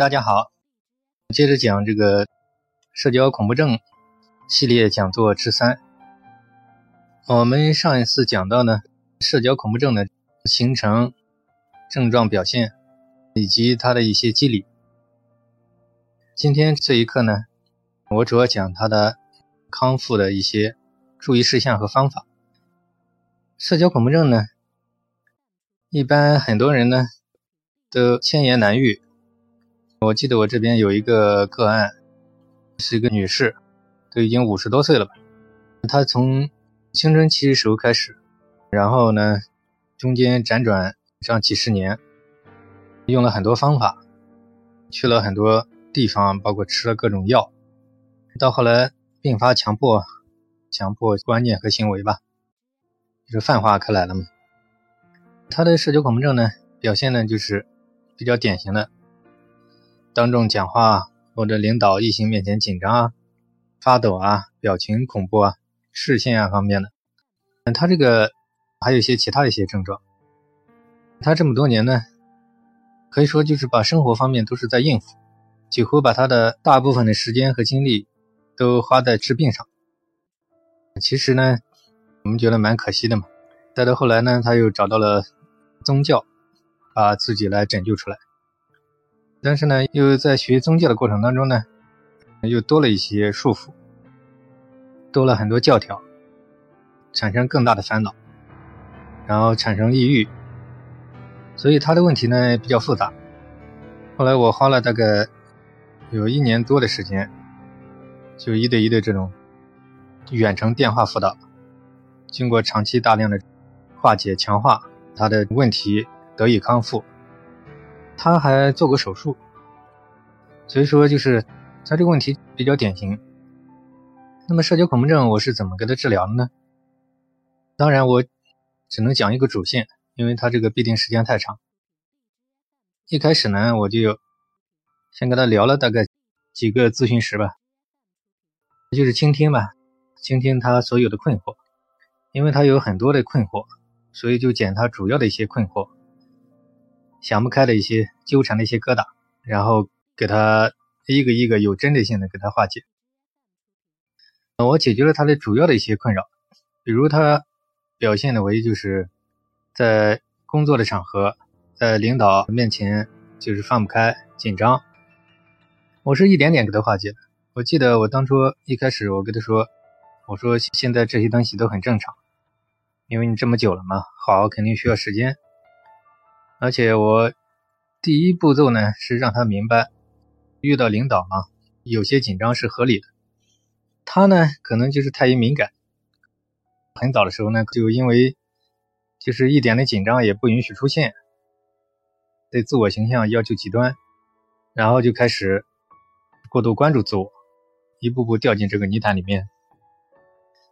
大家好，接着讲这个社交恐怖症系列讲座之三。我们上一次讲到呢，社交恐怖症的形成、症状表现以及它的一些机理。今天这一课呢，我主要讲它的康复的一些注意事项和方法。社交恐怖症呢，一般很多人呢都千言难愈。我记得我这边有一个个案，是一个女士，都已经五十多岁了吧。她从青春期时候开始，然后呢，中间辗转上几十年，用了很多方法，去了很多地方，包括吃了各种药，到后来并发强迫、强迫观念和行为吧，就是泛化开来了嘛。她的社交恐怖症呢，表现呢就是比较典型的。当众讲话或者领导异性面前紧张啊、发抖啊、表情恐怖啊、视线啊方面的，嗯，他这个还有一些其他的一些症状。他这么多年呢，可以说就是把生活方面都是在应付，几乎把他的大部分的时间和精力都花在治病上。其实呢，我们觉得蛮可惜的嘛。再到后来呢，他又找到了宗教，把自己来拯救出来。但是呢，又在学宗教的过程当中呢，又多了一些束缚，多了很多教条，产生更大的烦恼，然后产生抑郁，所以他的问题呢比较复杂。后来我花了大概有一年多的时间，就一对一的这种远程电话辅导，经过长期大量的化解、强化，他的问题得以康复。他还做过手术，所以说就是他这个问题比较典型。那么社交恐怖症我是怎么给他治疗的呢？当然我只能讲一个主线，因为他这个必定时间太长。一开始呢，我就先跟他聊了大概几个咨询时吧，就是倾听吧，倾听他所有的困惑，因为他有很多的困惑，所以就捡他主要的一些困惑。想不开的一些纠缠的一些疙瘩，然后给他一个一个有针对性的给他化解。我解决了他的主要的一些困扰，比如他表现的为就是在工作的场合，在领导面前就是放不开、紧张。我是一点点给他化解的。我记得我当初一开始我跟他说，我说现在这些东西都很正常，因为你这么久了嘛，好肯定需要时间。而且我第一步骤呢是让他明白，遇到领导嘛，有些紧张是合理的。他呢可能就是太于敏感，很早的时候呢就因为就是一点的紧张也不允许出现，对自我形象要求极端，然后就开始过度关注自我，一步步掉进这个泥潭里面。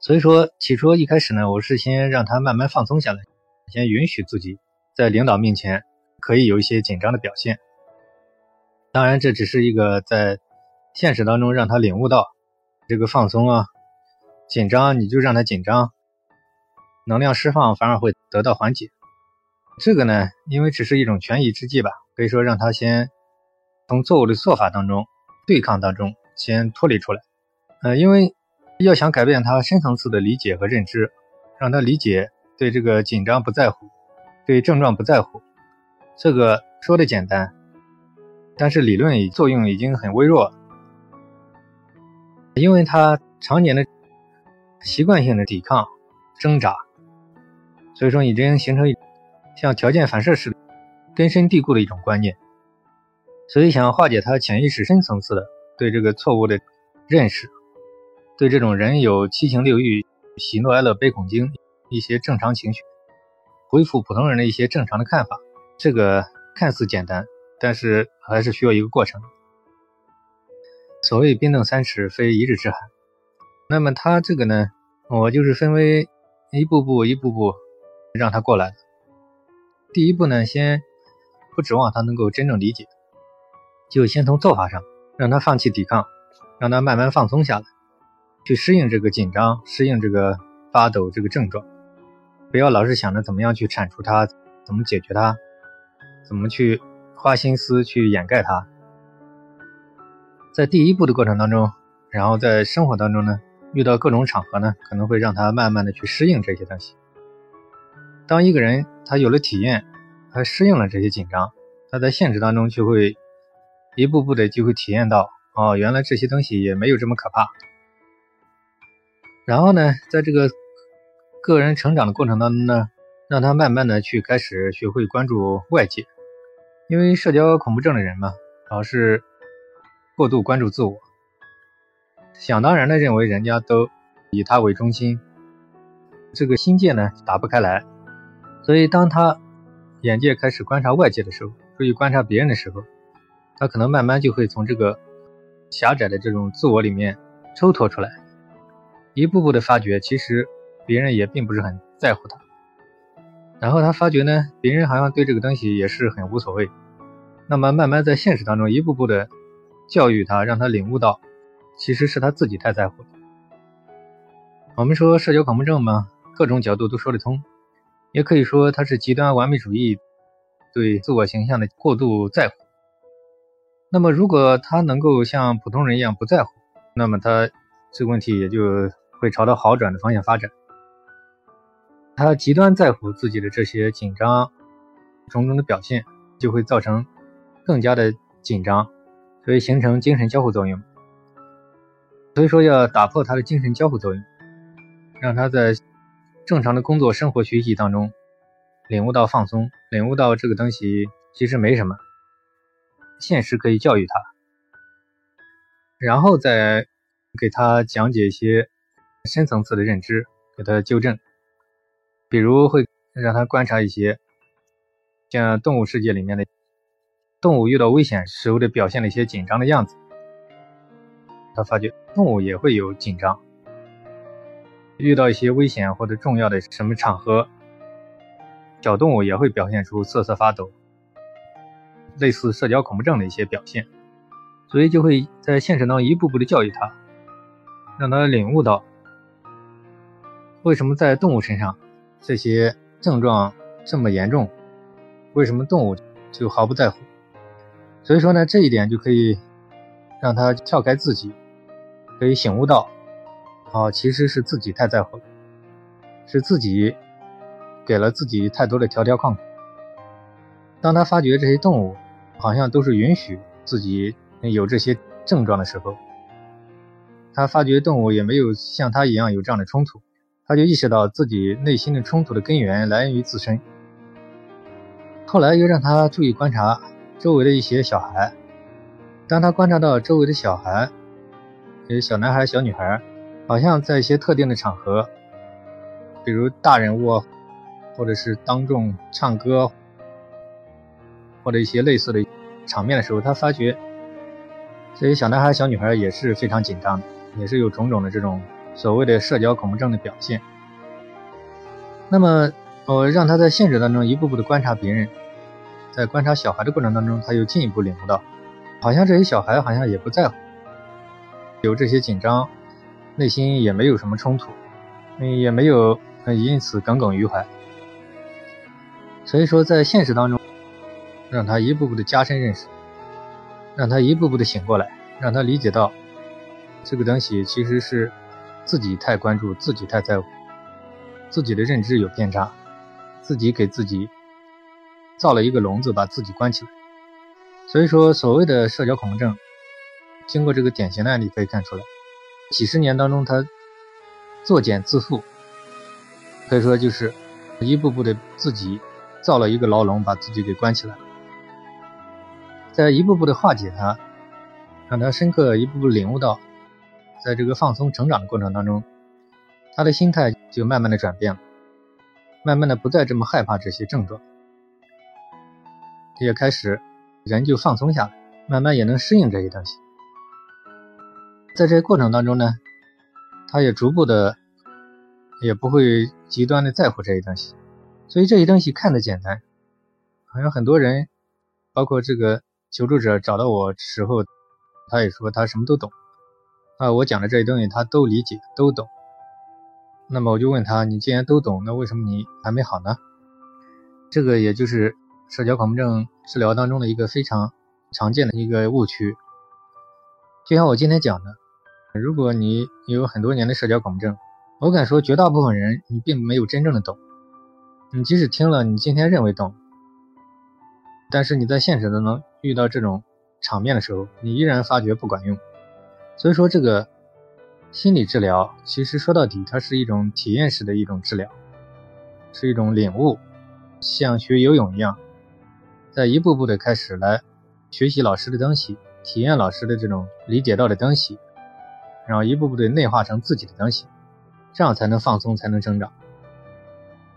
所以说起初一开始呢，我是先让他慢慢放松下来，先允许自己。在领导面前可以有一些紧张的表现，当然这只是一个在现实当中让他领悟到这个放松啊，紧张你就让他紧张，能量释放反而会得到缓解。这个呢，因为只是一种权宜之计吧，可以说让他先从错误的做法当中对抗当中先脱离出来。呃，因为要想改变他深层次的理解和认知，让他理解对这个紧张不在乎。对症状不在乎，这个说的简单，但是理论作用已经很微弱，因为他常年的习惯性的抵抗、挣扎，所以说已经形成像条件反射似的根深蒂固的一种观念，所以想化解他潜意识深层次的对这个错误的认识，对这种人有七情六欲、喜怒哀乐悲恐惊一些正常情绪。恢复普通人的一些正常的看法，这个看似简单，但是还是需要一个过程。所谓冰冻三尺，非一日之寒。那么他这个呢，我就是分为一步步、一步步让他过来。第一步呢，先不指望他能够真正理解，就先从做法上让他放弃抵抗，让他慢慢放松下来，去适应这个紧张，适应这个发抖这个症状。不要老是想着怎么样去铲除它，怎么解决它，怎么去花心思去掩盖它，在第一步的过程当中，然后在生活当中呢，遇到各种场合呢，可能会让他慢慢的去适应这些东西。当一个人他有了体验，他适应了这些紧张，他在现实当中就会一步步的就会体验到，哦，原来这些东西也没有这么可怕。然后呢，在这个个人成长的过程当中呢，让他慢慢的去开始学会关注外界，因为社交恐怖症的人嘛，老是过度关注自我，想当然的认为人家都以他为中心，这个心界呢打不开来，所以当他眼界开始观察外界的时候，注意观察别人的时候，他可能慢慢就会从这个狭窄的这种自我里面抽脱出来。一步步的发觉，其实别人也并不是很在乎他。然后他发觉呢，别人好像对这个东西也是很无所谓。那么慢慢在现实当中，一步步的教育他，让他领悟到，其实是他自己太在乎了。我们说社交恐怖症嘛，各种角度都说得通，也可以说他是极端完美主义，对自我形象的过度在乎。那么如果他能够像普通人一样不在乎，那么他这个问题也就。会朝着好转的方向发展。他极端在乎自己的这些紧张种种的表现，就会造成更加的紧张，所以形成精神交互作用。所以说要打破他的精神交互作用，让他在正常的工作、生活、学习当中领悟到放松，领悟到这个东西其实没什么，现实可以教育他，然后再给他讲解一些。深层次的认知，给他纠正，比如会让他观察一些像动物世界里面的动物遇到危险时候的表现的一些紧张的样子。他发觉动物也会有紧张，遇到一些危险或者重要的什么场合，小动物也会表现出瑟瑟发抖，类似社交恐怖症的一些表现。所以就会在现实当中一步步的教育他，让他领悟到。为什么在动物身上这些症状这么严重？为什么动物就毫不在乎？所以说呢，这一点就可以让他跳开自己，可以醒悟到，哦，其实是自己太在乎了，是自己给了自己太多的条条框框。当他发觉这些动物好像都是允许自己有这些症状的时候，他发觉动物也没有像他一样有这样的冲突。他就意识到自己内心的冲突的根源来源于自身。后来又让他注意观察周围的一些小孩。当他观察到周围的小孩，有小男孩、小女孩，好像在一些特定的场合，比如大人物，或者是当众唱歌，或者一些类似的场面的时候，他发觉这些小男孩、小女孩也是非常紧张，也是有种种的这种。所谓的社交恐怖症的表现。那么，我让他在现实当中一步步的观察别人，在观察小孩的过程当中，他又进一步领悟到，好像这些小孩好像也不在乎，有这些紧张，内心也没有什么冲突，嗯也没有因此耿耿于怀。所以说，在现实当中，让他一步步的加深认识，让他一步步的醒过来，让他理解到，这个东西其实是。自己太关注，自己太在乎，自己的认知有偏差，自己给自己造了一个笼子，把自己关起来。所以说，所谓的社交恐惧症，经过这个典型的案例可以看出来，几十年当中他作茧自缚，可以说就是一步步的自己造了一个牢笼，把自己给关起来，在一步步的化解它，让他深刻一步步领悟到。在这个放松成长的过程当中，他的心态就慢慢的转变了，慢慢的不再这么害怕这些症状，也开始人就放松下来，慢慢也能适应这些东西。在这个过程当中呢，他也逐步的也不会极端的在乎这些东西，所以这些东西看的简单，好像很多人，包括这个求助者找到我时候，他也说他什么都懂。啊，我讲的这些东西他都理解都懂，那么我就问他，你既然都懂，那为什么你还没好呢？这个也就是社交恐怖症治疗当中的一个非常常见的一个误区。就像我今天讲的，如果你有很多年的社交恐怖症，我敢说绝大部分人你并没有真正的懂。你即使听了，你今天认为懂，但是你在现实当中遇到这种场面的时候，你依然发觉不管用。所以说，这个心理治疗其实说到底，它是一种体验式的一种治疗，是一种领悟，像学游泳一样，在一步步的开始来学习老师的东西，体验老师的这种理解到的东西，然后一步步的内化成自己的东西，这样才能放松，才能成长。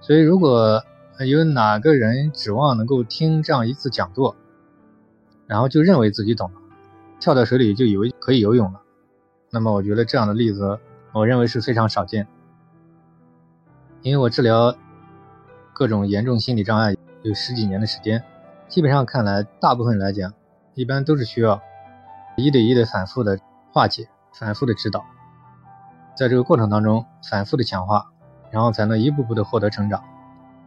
所以，如果有哪个人指望能够听这样一次讲座，然后就认为自己懂了，跳到水里就以为可以游泳了。那么我觉得这样的例子，我认为是非常少见。因为我治疗各种严重心理障碍有十几年的时间，基本上看来，大部分来讲，一般都是需要一对一的反复的化解、反复的指导，在这个过程当中反复的强化，然后才能一步步的获得成长，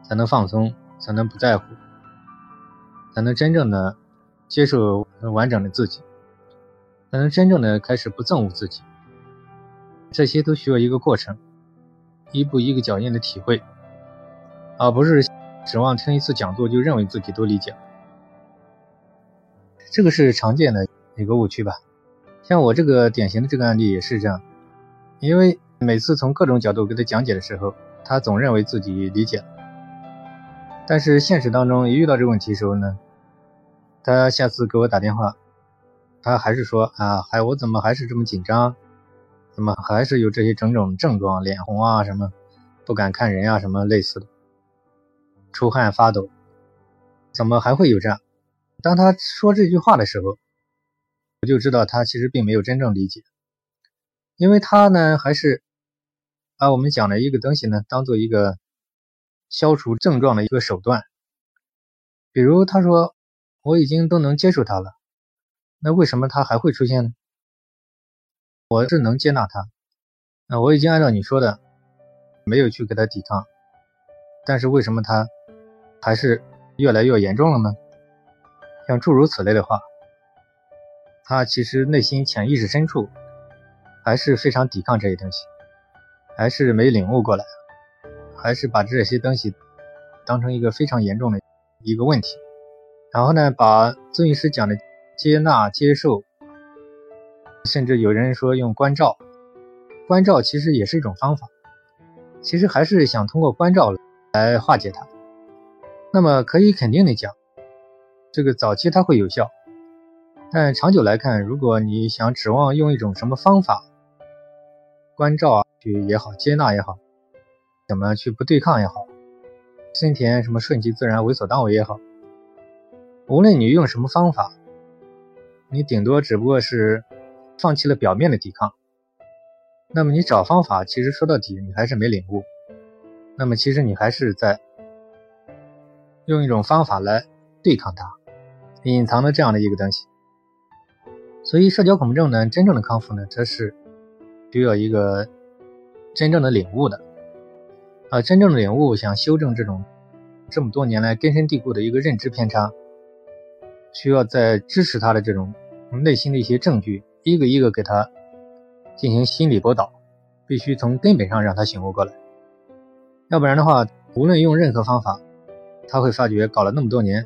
才能放松，才能不在乎，才能真正的接受完整的自己。才能真正的开始不憎恶自己，这些都需要一个过程，一步一个脚印的体会，而不是指望听一次讲座就认为自己都理解了。这个是常见的一个误区吧？像我这个典型的这个案例也是这样，因为每次从各种角度给他讲解的时候，他总认为自己理解了，但是现实当中一遇到这个问题的时候呢，他下次给我打电话。他还是说啊，还我怎么还是这么紧张？怎么还是有这些种种症状，脸红啊什么，不敢看人啊什么类似的，出汗发抖，怎么还会有这样？当他说这句话的时候，我就知道他其实并没有真正理解，因为他呢还是把我们讲的一个东西呢当做一个消除症状的一个手段，比如他说我已经都能接受他了。那为什么它还会出现呢？我是能接纳它，那我已经按照你说的，没有去给它抵抗，但是为什么它还是越来越严重了呢？像诸如此类的话，他其实内心潜意识深处还是非常抵抗这些东西，还是没领悟过来，还是把这些东西当成一个非常严重的一个问题，然后呢，把咨询师讲的。接纳、接受，甚至有人说用关照，关照其实也是一种方法，其实还是想通过关照来化解它。那么可以肯定的讲，这个早期它会有效，但长久来看，如果你想指望用一种什么方法，关照啊去也好，接纳也好，怎么去不对抗也好，森田什么顺其自然、为所当为也好，无论你用什么方法。你顶多只不过是放弃了表面的抵抗，那么你找方法，其实说到底你还是没领悟，那么其实你还是在用一种方法来对抗它，隐藏的这样的一个东西。所以社交恐怖症呢，真正的康复呢，它是需要一个真正的领悟的，啊，真正的领悟，想修正这种这么多年来根深蒂固的一个认知偏差。需要在支持他的这种内心的一些证据，一个一个给他进行心理驳倒，必须从根本上让他醒悟过来。要不然的话，无论用任何方法，他会发觉搞了那么多年，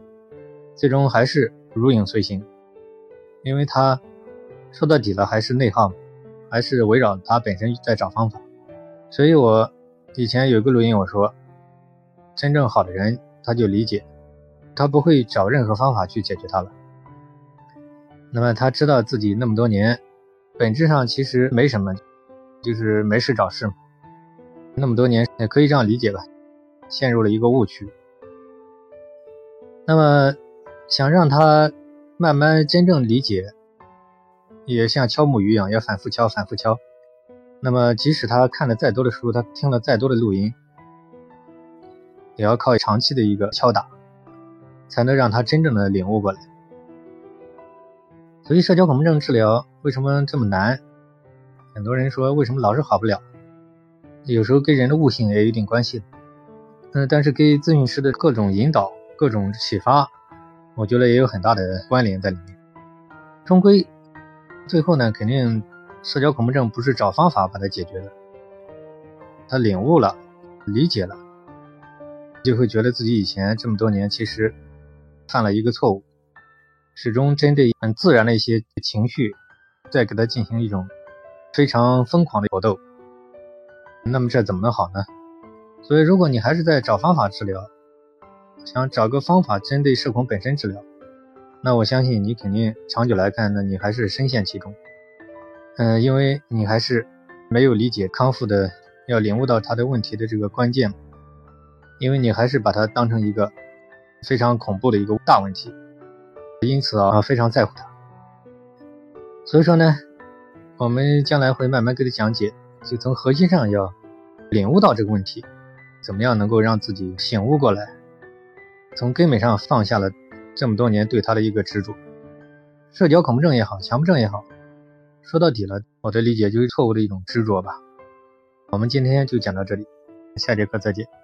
最终还是如影随形，因为他说到底了还是内耗，还是围绕他本身在找方法。所以我以前有一个录音，我说，真正好的人他就理解。他不会找任何方法去解决它了。那么他知道自己那么多年，本质上其实没什么，就是没事找事嘛。那么多年也可以这样理解吧，陷入了一个误区。那么想让他慢慢真正理解，也像敲木鱼一样，要反复敲，反复敲。那么即使他看了再多的书，他听了再多的录音，也要靠长期的一个敲打。才能让他真正的领悟过来。所以，社交恐怖症治疗为什么这么难？很多人说，为什么老是好不了？有时候跟人的悟性也有一定关系。嗯，但是跟咨询师的各种引导、各种启发，我觉得也有很大的关联在里面。终归，最后呢，肯定社交恐怖症不是找方法把它解决的，他领悟了，理解了，就会觉得自己以前这么多年其实犯了一个错误，始终针对很自然的一些情绪，在给他进行一种非常疯狂的搏斗，那么这怎么能好呢？所以，如果你还是在找方法治疗，想找个方法针对社恐本身治疗。那我相信你肯定长久来看，那你还是深陷其中。嗯，因为你还是没有理解康复的要领悟到他的问题的这个关键，因为你还是把它当成一个非常恐怖的一个大问题，因此啊非常在乎他。所以说呢，我们将来会慢慢给他讲解，就从核心上要领悟到这个问题，怎么样能够让自己醒悟过来，从根本上放下了。这么多年对他的一个执着，社交恐怖症也好，强迫症也好，说到底了，我的理解就是错误的一种执着吧。我们今天就讲到这里，下节课再见。